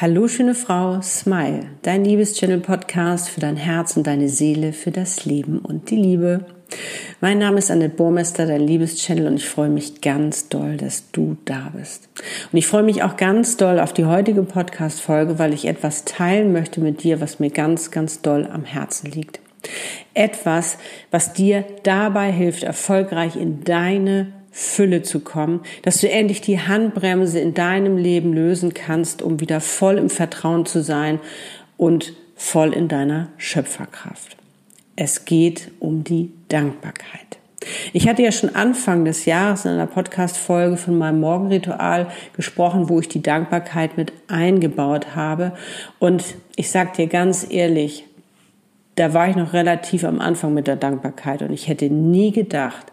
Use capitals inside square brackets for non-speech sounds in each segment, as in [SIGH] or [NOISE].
Hallo schöne Frau, Smile, dein Liebeschannel-Podcast für dein Herz und deine Seele, für das Leben und die Liebe. Mein Name ist Annette Burmester, dein Liebeschannel und ich freue mich ganz doll, dass du da bist. Und ich freue mich auch ganz doll auf die heutige Podcast-Folge, weil ich etwas teilen möchte mit dir, was mir ganz, ganz doll am Herzen liegt. Etwas, was dir dabei hilft, erfolgreich in deine Fülle zu kommen, dass du endlich die Handbremse in deinem Leben lösen kannst, um wieder voll im Vertrauen zu sein und voll in deiner Schöpferkraft. Es geht um die Dankbarkeit. Ich hatte ja schon Anfang des Jahres in einer Podcast-Folge von meinem Morgenritual gesprochen, wo ich die Dankbarkeit mit eingebaut habe. Und ich sag dir ganz ehrlich, da war ich noch relativ am Anfang mit der Dankbarkeit und ich hätte nie gedacht,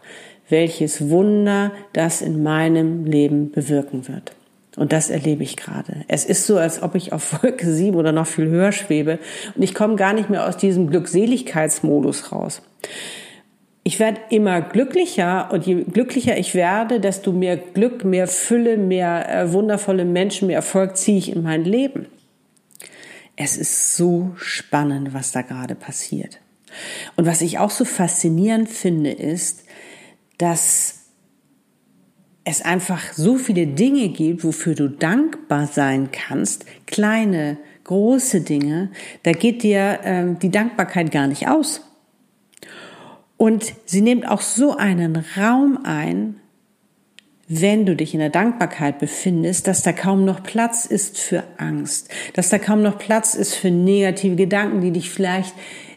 welches Wunder das in meinem Leben bewirken wird. Und das erlebe ich gerade. Es ist so, als ob ich auf Wolke [LAUGHS] 7 oder noch viel höher schwebe und ich komme gar nicht mehr aus diesem Glückseligkeitsmodus raus. Ich werde immer glücklicher und je glücklicher ich werde, desto mehr Glück, mehr Fülle, mehr äh, wundervolle Menschen, mehr Erfolg ziehe ich in mein Leben. Es ist so spannend, was da gerade passiert. Und was ich auch so faszinierend finde, ist, dass es einfach so viele Dinge gibt, wofür du dankbar sein kannst, kleine, große Dinge, da geht dir ähm, die Dankbarkeit gar nicht aus. Und sie nimmt auch so einen Raum ein, wenn du dich in der Dankbarkeit befindest, dass da kaum noch Platz ist für Angst, dass da kaum noch Platz ist für negative Gedanken, die dich vielleicht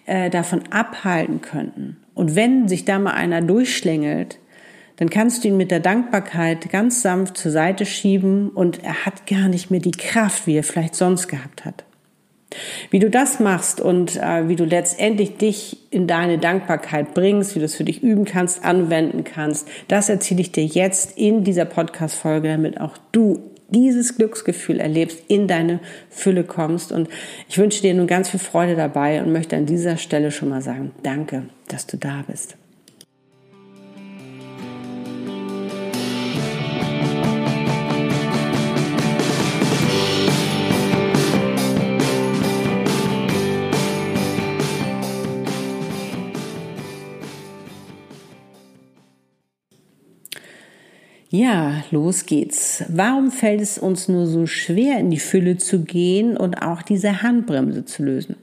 äh, davon abhalten könnten. Und wenn sich da mal einer durchschlängelt, dann kannst du ihn mit der Dankbarkeit ganz sanft zur Seite schieben und er hat gar nicht mehr die Kraft, wie er vielleicht sonst gehabt hat. Wie du das machst und äh, wie du letztendlich dich in deine Dankbarkeit bringst, wie du es für dich üben kannst, anwenden kannst, das erzähle ich dir jetzt in dieser Podcast-Folge, damit auch du dieses Glücksgefühl erlebst, in deine Fülle kommst. Und ich wünsche dir nun ganz viel Freude dabei und möchte an dieser Stelle schon mal sagen, danke, dass du da bist. Ja, los geht's. Warum fällt es uns nur so schwer, in die Fülle zu gehen und auch diese Handbremse zu lösen?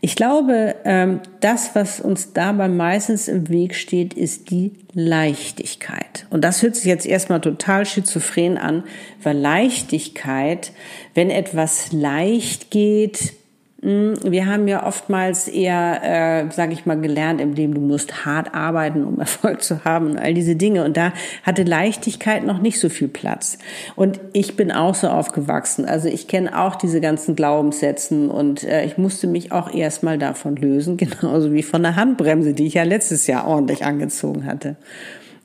Ich glaube, ähm, das, was uns dabei meistens im Weg steht, ist die Leichtigkeit. Und das hört sich jetzt erstmal total schizophren an, weil Leichtigkeit, wenn etwas leicht geht, wir haben ja oftmals eher, äh, sage ich mal, gelernt im Leben, du musst hart arbeiten, um [LAUGHS] Erfolg zu haben und all diese Dinge. Und da hatte Leichtigkeit noch nicht so viel Platz. Und ich bin auch so aufgewachsen. Also ich kenne auch diese ganzen Glaubenssätzen und äh, ich musste mich auch erstmal davon lösen, [LAUGHS] genauso wie von der Handbremse, die ich ja letztes Jahr ordentlich angezogen hatte.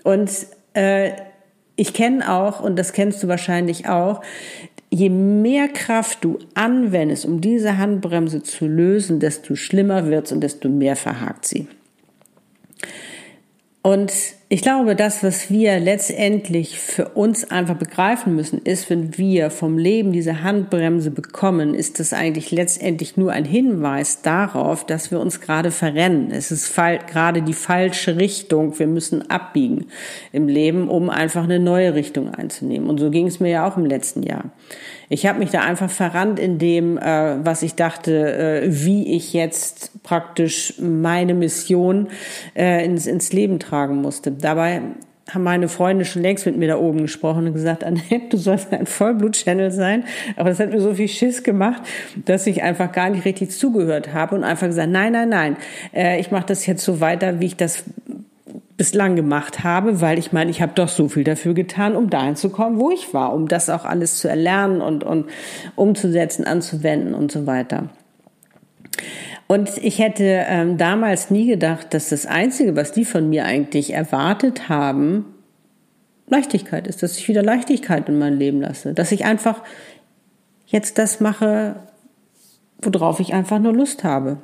Und äh, ich kenne auch, und das kennst du wahrscheinlich auch, je mehr Kraft du anwendest, um diese Handbremse zu lösen, desto schlimmer wird's und desto mehr verhakt sie. Und ich glaube, das, was wir letztendlich für uns einfach begreifen müssen, ist, wenn wir vom Leben diese Handbremse bekommen, ist das eigentlich letztendlich nur ein Hinweis darauf, dass wir uns gerade verrennen. Es ist gerade die falsche Richtung. Wir müssen abbiegen im Leben, um einfach eine neue Richtung einzunehmen. Und so ging es mir ja auch im letzten Jahr. Ich habe mich da einfach verrannt in dem, äh, was ich dachte, äh, wie ich jetzt praktisch meine Mission äh, ins, ins Leben tragen musste. Dabei haben meine Freunde schon längst mit mir da oben gesprochen und gesagt, Annette, du sollst ein Vollblut-Channel sein. Aber das hat mir so viel Schiss gemacht, dass ich einfach gar nicht richtig zugehört habe und einfach gesagt, nein, nein, nein, äh, ich mache das jetzt so weiter, wie ich das bislang gemacht habe, weil ich meine, ich habe doch so viel dafür getan, um dahin zu kommen, wo ich war, um das auch alles zu erlernen und, und umzusetzen, anzuwenden und so weiter. Und ich hätte ähm, damals nie gedacht, dass das Einzige, was die von mir eigentlich erwartet haben, Leichtigkeit ist, dass ich wieder Leichtigkeit in mein Leben lasse, dass ich einfach jetzt das mache, worauf ich einfach nur Lust habe.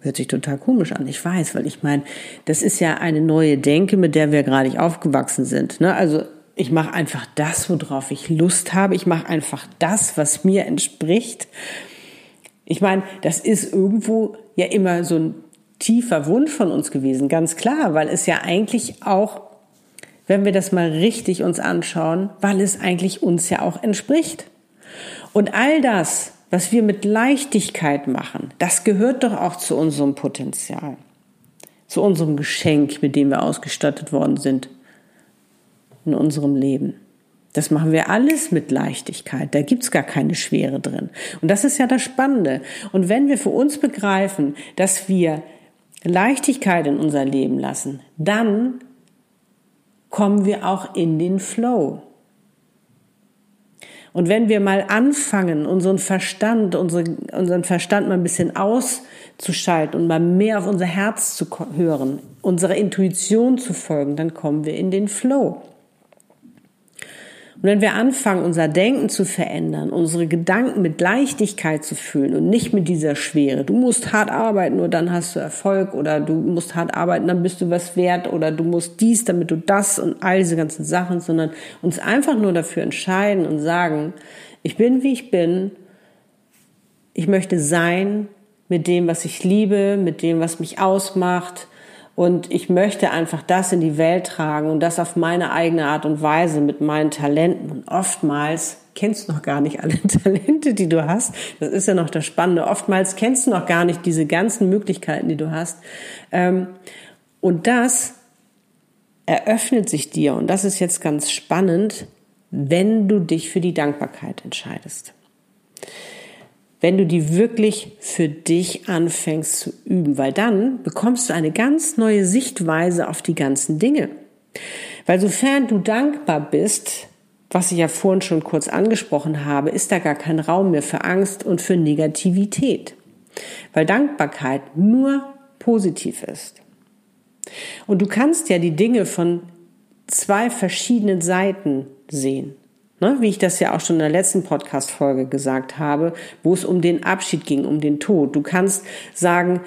Hört sich total komisch an, ich weiß, weil ich meine, das ist ja eine neue Denke, mit der wir gerade nicht aufgewachsen sind. Ne? Also ich mache einfach das, worauf ich Lust habe. Ich mache einfach das, was mir entspricht. Ich meine, das ist irgendwo ja immer so ein tiefer Wunsch von uns gewesen, ganz klar, weil es ja eigentlich auch, wenn wir das mal richtig uns anschauen, weil es eigentlich uns ja auch entspricht. Und all das, was wir mit Leichtigkeit machen, das gehört doch auch zu unserem Potenzial, zu unserem Geschenk, mit dem wir ausgestattet worden sind in unserem Leben. Das machen wir alles mit Leichtigkeit. Da gibt's gar keine Schwere drin. Und das ist ja das Spannende. Und wenn wir für uns begreifen, dass wir Leichtigkeit in unser Leben lassen, dann kommen wir auch in den Flow. Und wenn wir mal anfangen, unseren Verstand, unsere, unseren Verstand mal ein bisschen auszuschalten und mal mehr auf unser Herz zu hören, unserer Intuition zu folgen, dann kommen wir in den Flow. Und wenn wir anfangen, unser Denken zu verändern, unsere Gedanken mit Leichtigkeit zu fühlen und nicht mit dieser Schwere, du musst hart arbeiten, nur dann hast du Erfolg oder du musst hart arbeiten, dann bist du was wert oder du musst dies, damit du das und all diese ganzen Sachen, sondern uns einfach nur dafür entscheiden und sagen, ich bin, wie ich bin, ich möchte sein mit dem, was ich liebe, mit dem, was mich ausmacht, und ich möchte einfach das in die Welt tragen und das auf meine eigene Art und Weise mit meinen Talenten. Und oftmals kennst du noch gar nicht alle [LAUGHS] Talente, die du hast. Das ist ja noch das Spannende. Oftmals kennst du noch gar nicht diese ganzen Möglichkeiten, die du hast. Ähm, und das eröffnet sich dir. Und das ist jetzt ganz spannend, wenn du dich für die Dankbarkeit entscheidest wenn du die wirklich für dich anfängst zu üben, weil dann bekommst du eine ganz neue Sichtweise auf die ganzen Dinge. Weil sofern du dankbar bist, was ich ja vorhin schon kurz angesprochen habe, ist da gar kein Raum mehr für Angst und für Negativität. Weil Dankbarkeit nur positiv ist. Und du kannst ja die Dinge von zwei verschiedenen Seiten sehen. Ne, wie ich das ja auch schon in der letzten Podcast-Folge gesagt habe, wo es um den Abschied ging, um den Tod. Du kannst sagen,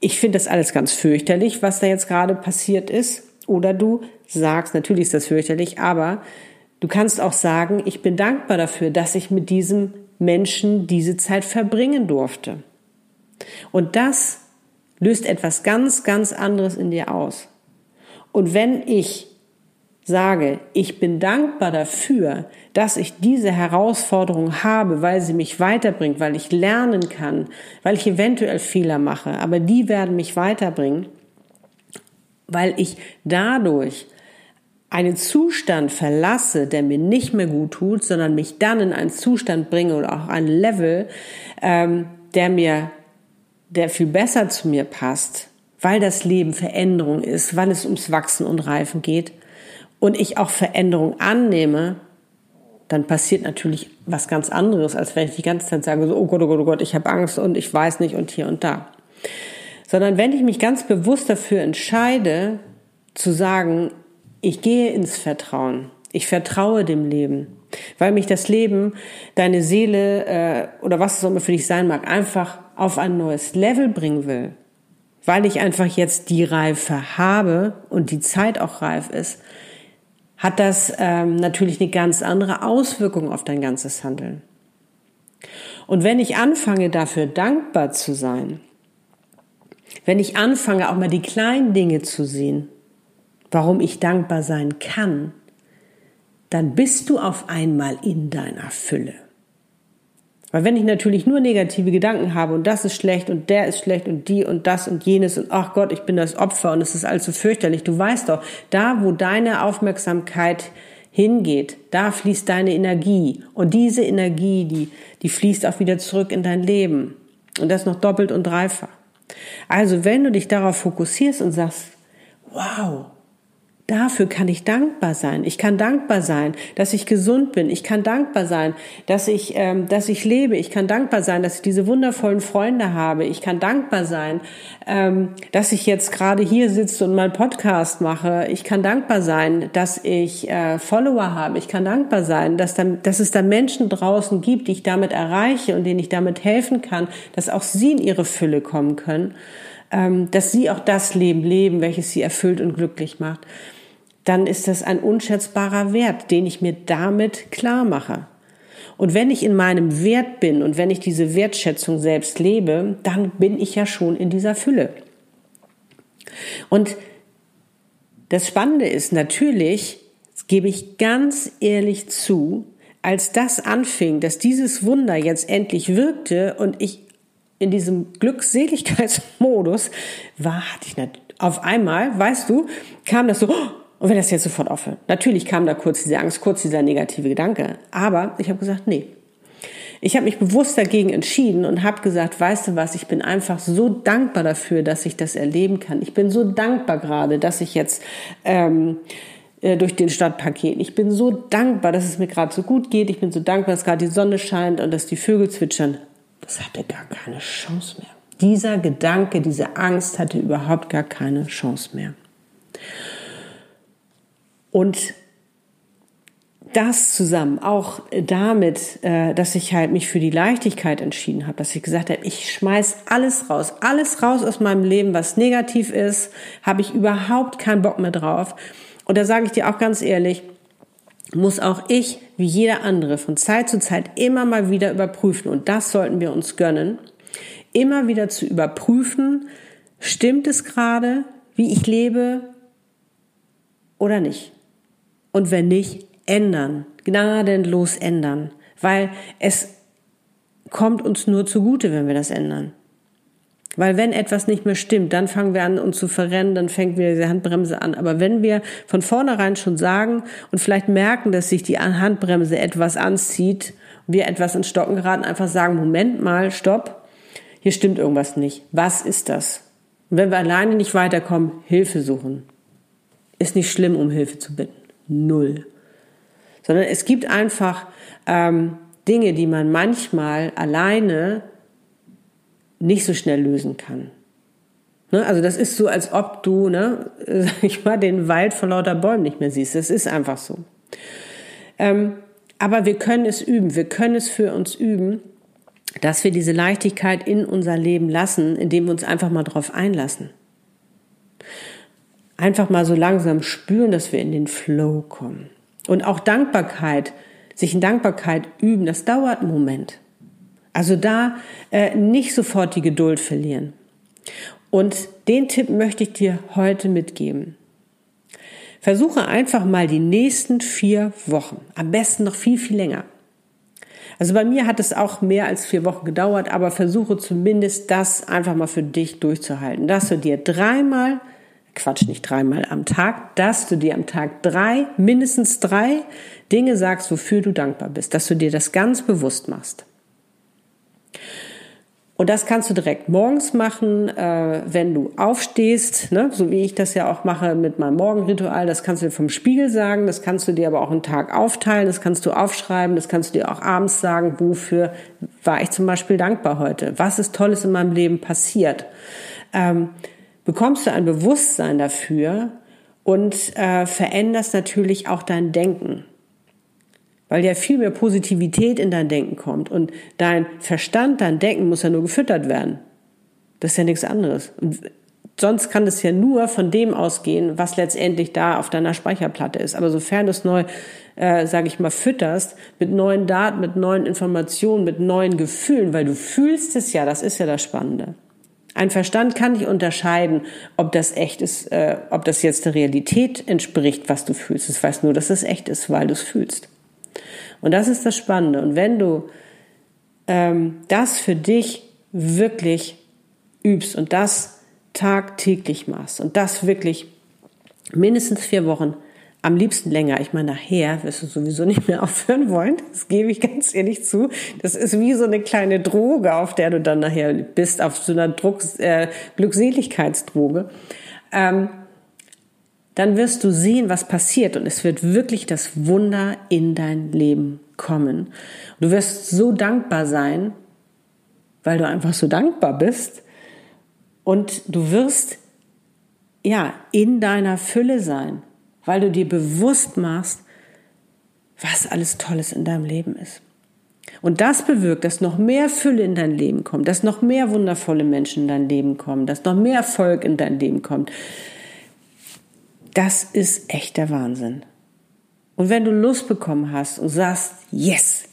ich finde das alles ganz fürchterlich, was da jetzt gerade passiert ist. Oder du sagst, natürlich ist das fürchterlich, aber du kannst auch sagen, ich bin dankbar dafür, dass ich mit diesem Menschen diese Zeit verbringen durfte. Und das löst etwas ganz, ganz anderes in dir aus. Und wenn ich sage, ich bin dankbar dafür, dass ich diese Herausforderung habe, weil sie mich weiterbringt, weil ich lernen kann, weil ich eventuell Fehler mache, aber die werden mich weiterbringen, weil ich dadurch einen Zustand verlasse, der mir nicht mehr gut tut, sondern mich dann in einen Zustand bringe oder auch ein Level, ähm, der mir, der viel besser zu mir passt, weil das Leben Veränderung ist, weil es ums Wachsen und Reifen geht, und ich auch Veränderung annehme, dann passiert natürlich was ganz anderes, als wenn ich die ganze Zeit sage, so, oh Gott, oh Gott, oh Gott, ich habe Angst und ich weiß nicht und hier und da. Sondern wenn ich mich ganz bewusst dafür entscheide, zu sagen, ich gehe ins Vertrauen, ich vertraue dem Leben, weil mich das Leben, deine Seele äh, oder was es auch immer für dich sein mag, einfach auf ein neues Level bringen will, weil ich einfach jetzt die Reife habe und die Zeit auch reif ist, hat das ähm, natürlich eine ganz andere Auswirkung auf dein ganzes Handeln. Und wenn ich anfange, dafür dankbar zu sein, wenn ich anfange, auch mal die kleinen Dinge zu sehen, warum ich dankbar sein kann, dann bist du auf einmal in deiner Fülle. Weil wenn ich natürlich nur negative Gedanken habe und das ist schlecht und der ist schlecht und die und das und jenes und ach Gott, ich bin das Opfer und es ist allzu fürchterlich, du weißt doch, da wo deine Aufmerksamkeit hingeht, da fließt deine Energie. Und diese Energie, die, die fließt auch wieder zurück in dein Leben. Und das noch doppelt und dreifach. Also wenn du dich darauf fokussierst und sagst, wow, Dafür kann ich dankbar sein. Ich kann dankbar sein, dass ich gesund bin. Ich kann dankbar sein, dass ich, ähm, dass ich lebe. Ich kann dankbar sein, dass ich diese wundervollen Freunde habe. Ich kann dankbar sein, ähm, dass ich jetzt gerade hier sitze und meinen Podcast mache. Ich kann dankbar sein, dass ich äh, Follower habe. Ich kann dankbar sein, dass, dann, dass es da Menschen draußen gibt, die ich damit erreiche und denen ich damit helfen kann, dass auch sie in ihre Fülle kommen können. Ähm, dass sie auch das Leben leben, welches sie erfüllt und glücklich macht dann ist das ein unschätzbarer Wert, den ich mir damit klar mache. Und wenn ich in meinem Wert bin und wenn ich diese Wertschätzung selbst lebe, dann bin ich ja schon in dieser Fülle. Und das Spannende ist natürlich, gebe ich ganz ehrlich zu, als das anfing, dass dieses Wunder jetzt endlich wirkte und ich in diesem Glückseligkeitsmodus war, hatte ich nicht, auf einmal, weißt du, kam das so, und wenn das jetzt sofort aufhört. Natürlich kam da kurz diese Angst, kurz dieser negative Gedanke, aber ich habe gesagt, nee. Ich habe mich bewusst dagegen entschieden und habe gesagt, weißt du was, ich bin einfach so dankbar dafür, dass ich das erleben kann. Ich bin so dankbar gerade, dass ich jetzt ähm, äh, durch den Stadtpark gehe. Ich bin so dankbar, dass es mir gerade so gut geht. Ich bin so dankbar, dass gerade die Sonne scheint und dass die Vögel zwitschern. Das hatte gar keine Chance mehr. Dieser Gedanke, diese Angst hatte überhaupt gar keine Chance mehr. Und das zusammen, auch damit, äh, dass ich halt mich für die Leichtigkeit entschieden habe, dass ich gesagt habe, ich schmeiß alles raus, alles raus aus meinem Leben, was negativ ist, habe ich überhaupt keinen Bock mehr drauf. Und da sage ich dir auch ganz ehrlich, muss auch ich, wie jeder andere, von Zeit zu Zeit immer mal wieder überprüfen. Und das sollten wir uns gönnen, immer wieder zu überprüfen, stimmt es gerade, wie ich lebe oder nicht. Und wenn nicht, ändern, gnadenlos ändern, weil es kommt uns nur zugute, wenn wir das ändern. Weil wenn etwas nicht mehr stimmt, dann fangen wir an, uns zu verrennen, dann fängt wieder diese Handbremse an. Aber wenn wir von vornherein schon sagen und vielleicht merken, dass sich die Handbremse etwas anzieht, wir etwas ins Stocken geraten, einfach sagen, Moment mal, stopp, hier stimmt irgendwas nicht. Was ist das? Und wenn wir alleine nicht weiterkommen, Hilfe suchen. Ist nicht schlimm, um Hilfe zu bitten. Null sondern es gibt einfach ähm, Dinge, die man manchmal alleine nicht so schnell lösen kann. Ne? Also das ist so, als ob du, ne, [LAUGHS] sag ich mal, den Wald vor lauter Bäumen nicht mehr siehst. Das ist einfach so. Ähm, aber wir können es üben. Wir können es für uns üben, dass wir diese Leichtigkeit in unser Leben lassen, indem wir uns einfach mal drauf einlassen. Einfach mal so langsam spüren, dass wir in den Flow kommen. Und auch Dankbarkeit, sich in Dankbarkeit üben, das dauert einen Moment. Also da äh, nicht sofort die Geduld verlieren. Und den Tipp möchte ich dir heute mitgeben. Versuche einfach mal die nächsten vier Wochen, am besten noch viel, viel länger. Also bei mir hat es auch mehr als vier Wochen gedauert, aber versuche zumindest das einfach mal für dich durchzuhalten, dass du dir dreimal Quatsch, nicht dreimal am Tag, dass du dir am Tag drei, mindestens drei Dinge sagst, wofür du dankbar bist, dass du dir das ganz bewusst machst. Und das kannst du direkt morgens machen, äh, wenn du aufstehst, ne? so wie ich das ja auch mache mit meinem Morgenritual. Das kannst du dir vom Spiegel sagen, das kannst du dir aber auch einen Tag aufteilen, das kannst du aufschreiben, das kannst du dir auch abends sagen, wofür war ich zum Beispiel dankbar heute? Was ist Tolles in meinem Leben passiert? Ähm, bekommst du ein Bewusstsein dafür und äh, veränderst natürlich auch dein Denken. Weil ja viel mehr Positivität in dein Denken kommt und dein Verstand, dein Denken muss ja nur gefüttert werden. Das ist ja nichts anderes. Und sonst kann es ja nur von dem ausgehen, was letztendlich da auf deiner Speicherplatte ist. Aber sofern du es neu, äh, sage ich mal, fütterst mit neuen Daten, mit neuen Informationen, mit neuen Gefühlen, weil du fühlst es ja, das ist ja das Spannende. Ein Verstand kann nicht unterscheiden, ob das echt ist, äh, ob das jetzt der Realität entspricht, was du fühlst. Es weiß nur, dass es echt ist, weil du es fühlst. Und das ist das Spannende. Und wenn du ähm, das für dich wirklich übst und das tagtäglich machst und das wirklich mindestens vier Wochen am liebsten länger. Ich meine, nachher wirst du sowieso nicht mehr [LAUGHS] aufhören wollen. Das gebe ich ganz ehrlich zu. Das ist wie so eine kleine Droge, auf der du dann nachher bist, auf so einer Druck, äh, Glückseligkeitsdroge. Ähm, dann wirst du sehen, was passiert und es wird wirklich das Wunder in dein Leben kommen. Du wirst so dankbar sein, weil du einfach so dankbar bist und du wirst ja in deiner Fülle sein weil du dir bewusst machst, was alles Tolles in deinem Leben ist. Und das bewirkt, dass noch mehr Fülle in dein Leben kommt, dass noch mehr wundervolle Menschen in dein Leben kommen, dass noch mehr Erfolg in dein Leben kommt. Das ist echt der Wahnsinn. Und wenn du Lust bekommen hast und sagst, yes,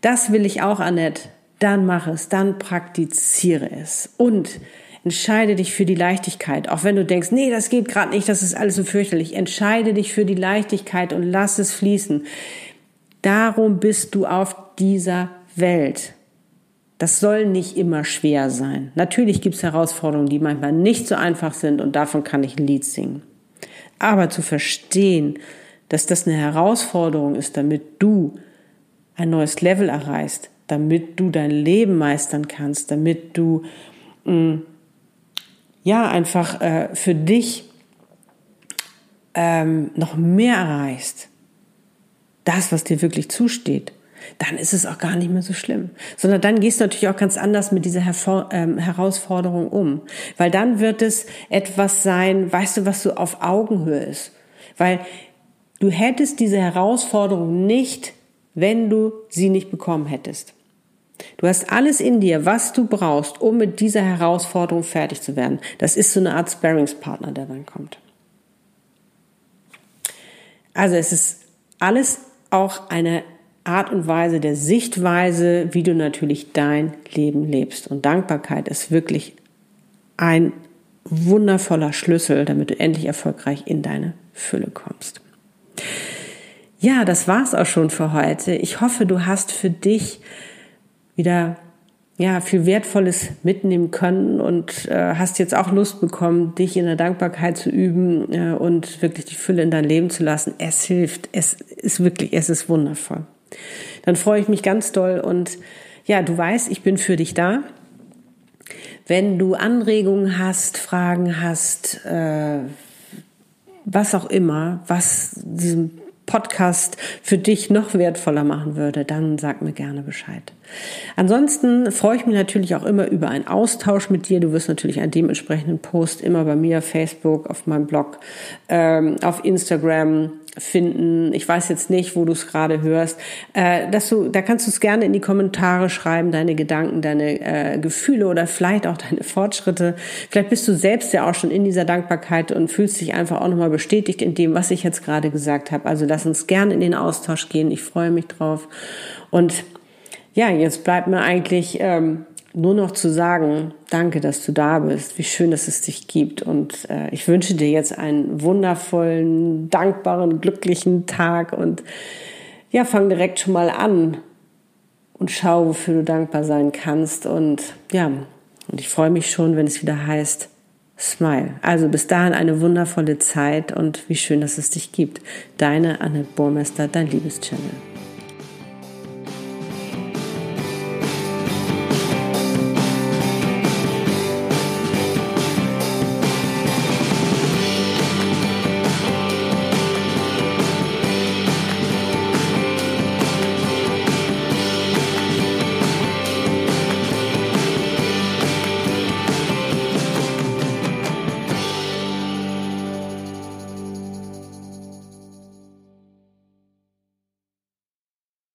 das will ich auch, Annette, dann mach es, dann praktiziere es und entscheide dich für die Leichtigkeit. Auch wenn du denkst, nee, das geht gerade nicht, das ist alles so fürchterlich. Entscheide dich für die Leichtigkeit und lass es fließen. Darum bist du auf dieser Welt. Das soll nicht immer schwer sein. Natürlich gibt es Herausforderungen, die manchmal nicht so einfach sind und davon kann ich ein Lied singen. Aber zu verstehen, dass das eine Herausforderung ist, damit du ein neues Level erreichst, damit du dein Leben meistern kannst, damit du mh, mm, ja einfach äh, für dich ähm, noch mehr erreichst, das, was dir wirklich zusteht, dann ist es auch gar nicht mehr so schlimm. Sondern dann gehst du natürlich auch ganz anders mit dieser Hervor ähm, Herausforderung um. Weil dann wird es etwas sein, weißt du, was so auf Augenhöhe ist. Weil du hättest diese Herausforderung nicht, wenn du sie nicht bekommen hättest. Du hast alles in dir, was du brauchst, um mit dieser Herausforderung fertig zu werden. Das ist so eine Art Sparringspartner, der dann kommt. Also es ist alles auch eine Art und Weise der Sichtweise, wie du natürlich dein Leben lebst. Und Dankbarkeit ist wirklich ein wundervoller Schlüssel, damit du endlich erfolgreich in deine Fülle kommst. Ja, das war's auch schon für heute. Ich hoffe, du hast für dich wieder ja, viel Wertvolles mitnehmen können und äh, hast jetzt auch Lust bekommen, dich in der Dankbarkeit zu üben äh, und wirklich die Fülle in dein Leben zu lassen. Es hilft. Es ist wirklich, es ist wundervoll. Dann freue ich mich ganz doll und ja, du weißt, ich bin für dich da. Wenn du Anregungen hast, Fragen hast, äh, was auch immer, was diesem Podcast für dich noch wertvoller machen würde, dann sag mir gerne Bescheid. Ansonsten freue ich mich natürlich auch immer über einen Austausch mit dir. Du wirst natürlich einen dementsprechenden Post immer bei mir, Facebook, auf meinem Blog, ähm, auf Instagram finden. Ich weiß jetzt nicht, wo du es gerade hörst. Äh, dass du, da kannst du es gerne in die Kommentare schreiben, deine Gedanken, deine äh, Gefühle oder vielleicht auch deine Fortschritte. Vielleicht bist du selbst ja auch schon in dieser Dankbarkeit und fühlst dich einfach auch nochmal bestätigt in dem, was ich jetzt gerade gesagt habe. Also lass uns gerne in den Austausch gehen. Ich freue mich drauf. Und ja, jetzt bleibt mir eigentlich ähm, nur noch zu sagen, danke, dass du da bist, wie schön, dass es dich gibt. Und äh, ich wünsche dir jetzt einen wundervollen, dankbaren, glücklichen Tag und ja, fang direkt schon mal an und schau, wofür du dankbar sein kannst. Und ja, und ich freue mich schon, wenn es wieder heißt, Smile. Also bis dahin eine wundervolle Zeit und wie schön, dass es dich gibt. Deine Annette Burmester, dein Liebeschannel.